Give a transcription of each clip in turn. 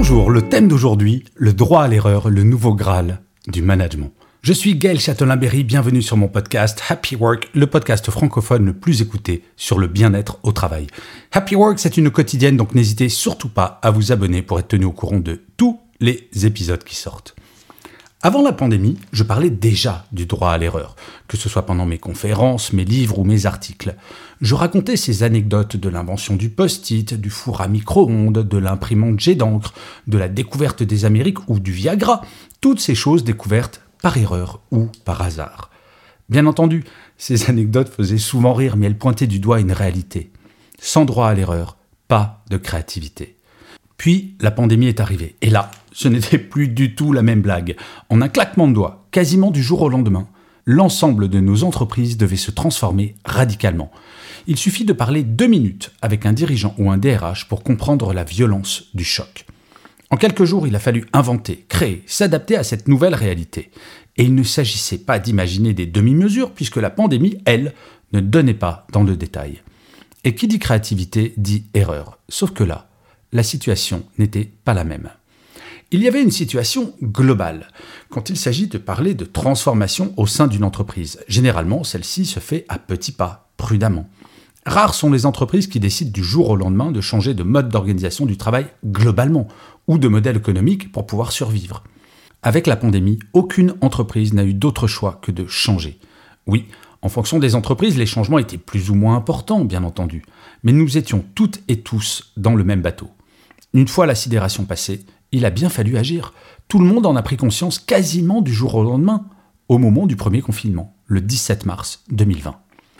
Bonjour, le thème d'aujourd'hui, le droit à l'erreur, le nouveau Graal du management. Je suis Gaël Châtelain-Berry, bienvenue sur mon podcast Happy Work, le podcast francophone le plus écouté sur le bien-être au travail. Happy Work, c'est une quotidienne, donc n'hésitez surtout pas à vous abonner pour être tenu au courant de tous les épisodes qui sortent. Avant la pandémie, je parlais déjà du droit à l'erreur, que ce soit pendant mes conférences, mes livres ou mes articles. Je racontais ces anecdotes de l'invention du post-it, du four à micro-ondes, de l'imprimante jet d'encre, de la découverte des Amériques ou du Viagra, toutes ces choses découvertes par erreur ou par hasard. Bien entendu, ces anecdotes faisaient souvent rire, mais elles pointaient du doigt une réalité. Sans droit à l'erreur, pas de créativité. Puis la pandémie est arrivée, et là, ce n'était plus du tout la même blague. En un claquement de doigts, quasiment du jour au lendemain, l'ensemble de nos entreprises devait se transformer radicalement. Il suffit de parler deux minutes avec un dirigeant ou un DRH pour comprendre la violence du choc. En quelques jours, il a fallu inventer, créer, s'adapter à cette nouvelle réalité. Et il ne s'agissait pas d'imaginer des demi-mesures, puisque la pandémie, elle, ne donnait pas dans le détail. Et qui dit créativité dit erreur. Sauf que là, la situation n'était pas la même. Il y avait une situation globale quand il s'agit de parler de transformation au sein d'une entreprise. Généralement, celle-ci se fait à petits pas, prudemment. Rares sont les entreprises qui décident du jour au lendemain de changer de mode d'organisation du travail globalement ou de modèle économique pour pouvoir survivre. Avec la pandémie, aucune entreprise n'a eu d'autre choix que de changer. Oui, en fonction des entreprises, les changements étaient plus ou moins importants, bien entendu, mais nous étions toutes et tous dans le même bateau. Une fois la sidération passée, il a bien fallu agir. Tout le monde en a pris conscience quasiment du jour au lendemain, au moment du premier confinement, le 17 mars 2020.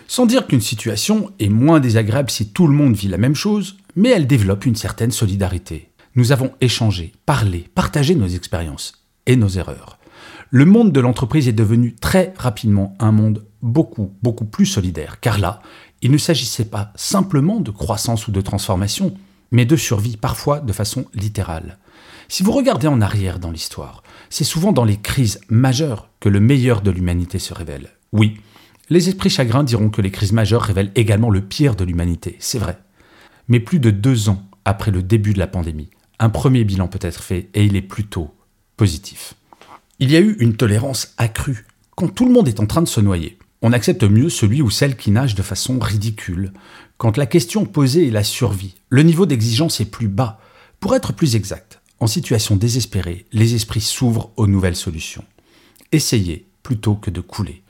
Sans dire qu'une situation est moins désagréable si tout le monde vit la même chose, mais elle développe une certaine solidarité. Nous avons échangé, parlé, partagé nos expériences et nos erreurs. Le monde de l'entreprise est devenu très rapidement un monde beaucoup, beaucoup plus solidaire, car là, il ne s'agissait pas simplement de croissance ou de transformation, mais de survie, parfois de façon littérale. Si vous regardez en arrière dans l'histoire, c'est souvent dans les crises majeures que le meilleur de l'humanité se révèle. Oui, les esprits chagrins diront que les crises majeures révèlent également le pire de l'humanité, c'est vrai. Mais plus de deux ans après le début de la pandémie, un premier bilan peut être fait et il est plutôt positif. Il y a eu une tolérance accrue. Quand tout le monde est en train de se noyer, on accepte mieux celui ou celle qui nage de façon ridicule. Quand la question posée est la survie, le niveau d'exigence est plus bas. Pour être plus exact, en situation désespérée, les esprits s'ouvrent aux nouvelles solutions. Essayez plutôt que de couler.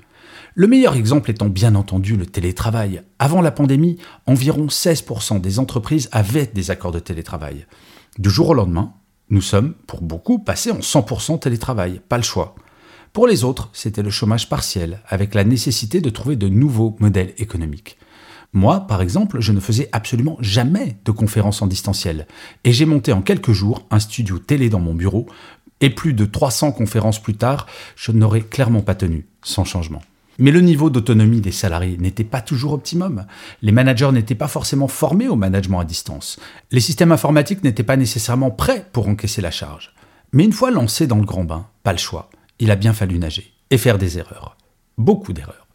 Le meilleur exemple étant bien entendu le télétravail. Avant la pandémie, environ 16% des entreprises avaient des accords de télétravail. Du jour au lendemain, nous sommes, pour beaucoup, passés en 100% télétravail, pas le choix. Pour les autres, c'était le chômage partiel, avec la nécessité de trouver de nouveaux modèles économiques. Moi, par exemple, je ne faisais absolument jamais de conférences en distanciel, et j'ai monté en quelques jours un studio télé dans mon bureau, et plus de 300 conférences plus tard, je n'aurais clairement pas tenu, sans changement. Mais le niveau d'autonomie des salariés n'était pas toujours optimum. Les managers n'étaient pas forcément formés au management à distance. Les systèmes informatiques n'étaient pas nécessairement prêts pour encaisser la charge. Mais une fois lancé dans le grand bain, pas le choix. Il a bien fallu nager et faire des erreurs. Beaucoup d'erreurs.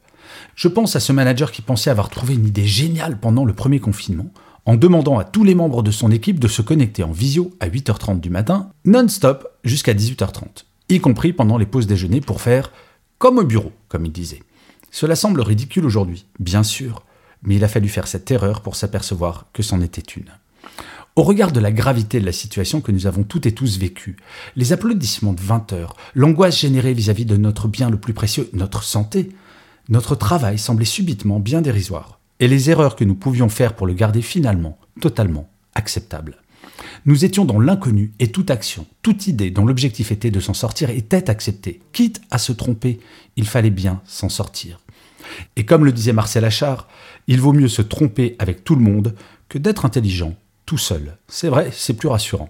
Je pense à ce manager qui pensait avoir trouvé une idée géniale pendant le premier confinement, en demandant à tous les membres de son équipe de se connecter en visio à 8h30 du matin, non-stop jusqu'à 18h30, y compris pendant les pauses déjeuner pour faire comme au bureau, comme il disait. Cela semble ridicule aujourd'hui, bien sûr, mais il a fallu faire cette erreur pour s'apercevoir que c'en était une. Au regard de la gravité de la situation que nous avons toutes et tous vécue, les applaudissements de 20 heures, l'angoisse générée vis-à-vis de notre bien le plus précieux, notre santé, notre travail semblait subitement bien dérisoire, et les erreurs que nous pouvions faire pour le garder finalement totalement acceptable. Nous étions dans l'inconnu et toute action, toute idée dont l'objectif était de s'en sortir était acceptée. Quitte à se tromper, il fallait bien s'en sortir. Et comme le disait Marcel Achard, il vaut mieux se tromper avec tout le monde que d'être intelligent tout seul. C'est vrai, c'est plus rassurant.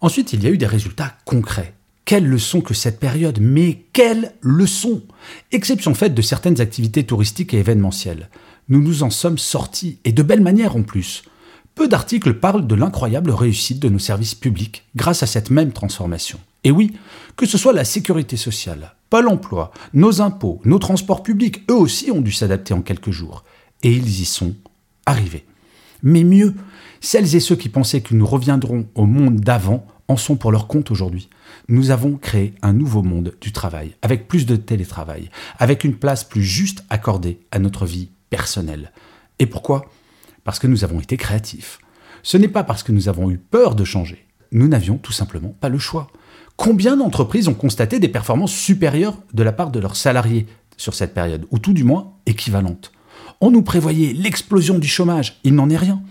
Ensuite, il y a eu des résultats concrets. Quelle leçon que cette période, mais quelle leçon Exception faite de certaines activités touristiques et événementielles. Nous nous en sommes sortis, et de belle manière en plus. Peu d'articles parlent de l'incroyable réussite de nos services publics grâce à cette même transformation. Et oui, que ce soit la sécurité sociale, Pôle emploi, nos impôts, nos transports publics, eux aussi ont dû s'adapter en quelques jours. Et ils y sont arrivés. Mais mieux, celles et ceux qui pensaient que nous reviendrons au monde d'avant en sont pour leur compte aujourd'hui. Nous avons créé un nouveau monde du travail, avec plus de télétravail, avec une place plus juste accordée à notre vie personnelle. Et pourquoi? Parce que nous avons été créatifs. Ce n'est pas parce que nous avons eu peur de changer. Nous n'avions tout simplement pas le choix. Combien d'entreprises ont constaté des performances supérieures de la part de leurs salariés sur cette période, ou tout du moins équivalentes? On nous prévoyait l'explosion du chômage, il n'en est rien.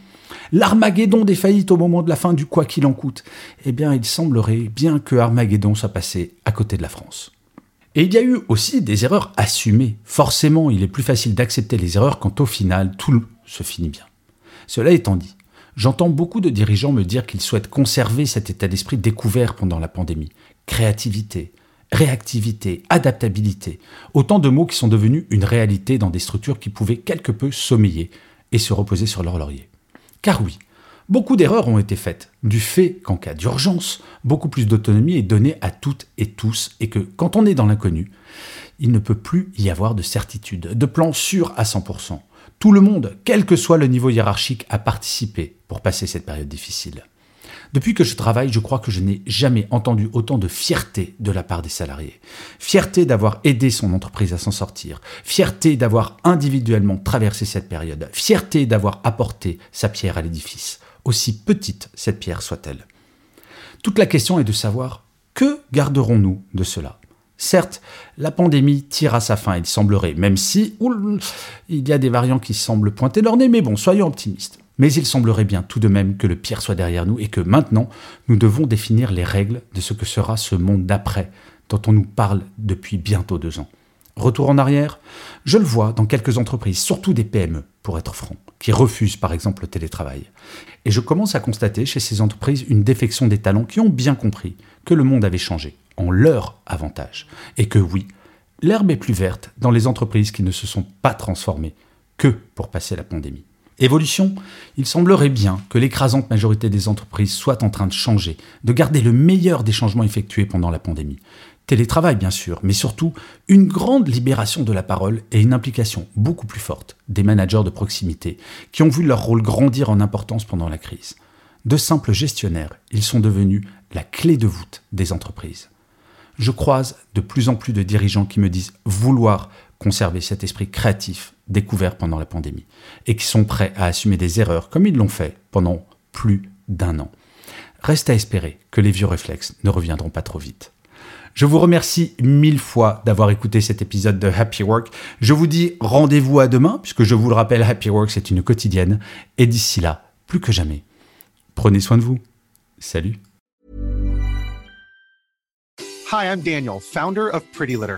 L'Armageddon des faillites au moment de la fin du quoi qu'il en coûte. Eh bien, il semblerait bien que Armageddon soit passé à côté de la France. Et il y a eu aussi des erreurs assumées. Forcément, il est plus facile d'accepter les erreurs quand au final tout se finit bien. Cela étant dit, j'entends beaucoup de dirigeants me dire qu'ils souhaitent conserver cet état d'esprit découvert pendant la pandémie. Créativité, réactivité, adaptabilité, autant de mots qui sont devenus une réalité dans des structures qui pouvaient quelque peu sommeiller et se reposer sur leur laurier. Car oui, beaucoup d'erreurs ont été faites, du fait qu'en cas d'urgence, beaucoup plus d'autonomie est donnée à toutes et tous, et que quand on est dans l'inconnu, il ne peut plus y avoir de certitude, de plan sûr à 100%. Tout le monde, quel que soit le niveau hiérarchique, a participé pour passer cette période difficile. Depuis que je travaille, je crois que je n'ai jamais entendu autant de fierté de la part des salariés. Fierté d'avoir aidé son entreprise à s'en sortir. Fierté d'avoir individuellement traversé cette période. Fierté d'avoir apporté sa pierre à l'édifice, aussi petite cette pierre soit-elle. Toute la question est de savoir que garderons-nous de cela? Certes, la pandémie tire à sa fin, il semblerait, même si il y a des variants qui semblent pointer leur nez, mais bon, soyons optimistes. Mais il semblerait bien tout de même que le pire soit derrière nous et que maintenant, nous devons définir les règles de ce que sera ce monde d'après dont on nous parle depuis bientôt deux ans. Retour en arrière, je le vois dans quelques entreprises, surtout des PME, pour être franc, qui refusent par exemple le télétravail. Et je commence à constater chez ces entreprises une défection des talents qui ont bien compris que le monde avait changé en leur avantage. Et que oui, l'herbe est plus verte dans les entreprises qui ne se sont pas transformées que pour passer la pandémie. Évolution, il semblerait bien que l'écrasante majorité des entreprises soit en train de changer, de garder le meilleur des changements effectués pendant la pandémie. Télétravail bien sûr, mais surtout une grande libération de la parole et une implication beaucoup plus forte des managers de proximité qui ont vu leur rôle grandir en importance pendant la crise. De simples gestionnaires, ils sont devenus la clé de voûte des entreprises. Je croise de plus en plus de dirigeants qui me disent vouloir conserver cet esprit créatif découvert pendant la pandémie et qui sont prêts à assumer des erreurs comme ils l'ont fait pendant plus d'un an. Reste à espérer que les vieux réflexes ne reviendront pas trop vite. Je vous remercie mille fois d'avoir écouté cet épisode de Happy Work. Je vous dis rendez-vous à demain, puisque je vous le rappelle, Happy Work, c'est une quotidienne. Et d'ici là, plus que jamais, prenez soin de vous. Salut. Hi, I'm Daniel, founder of Pretty Litter.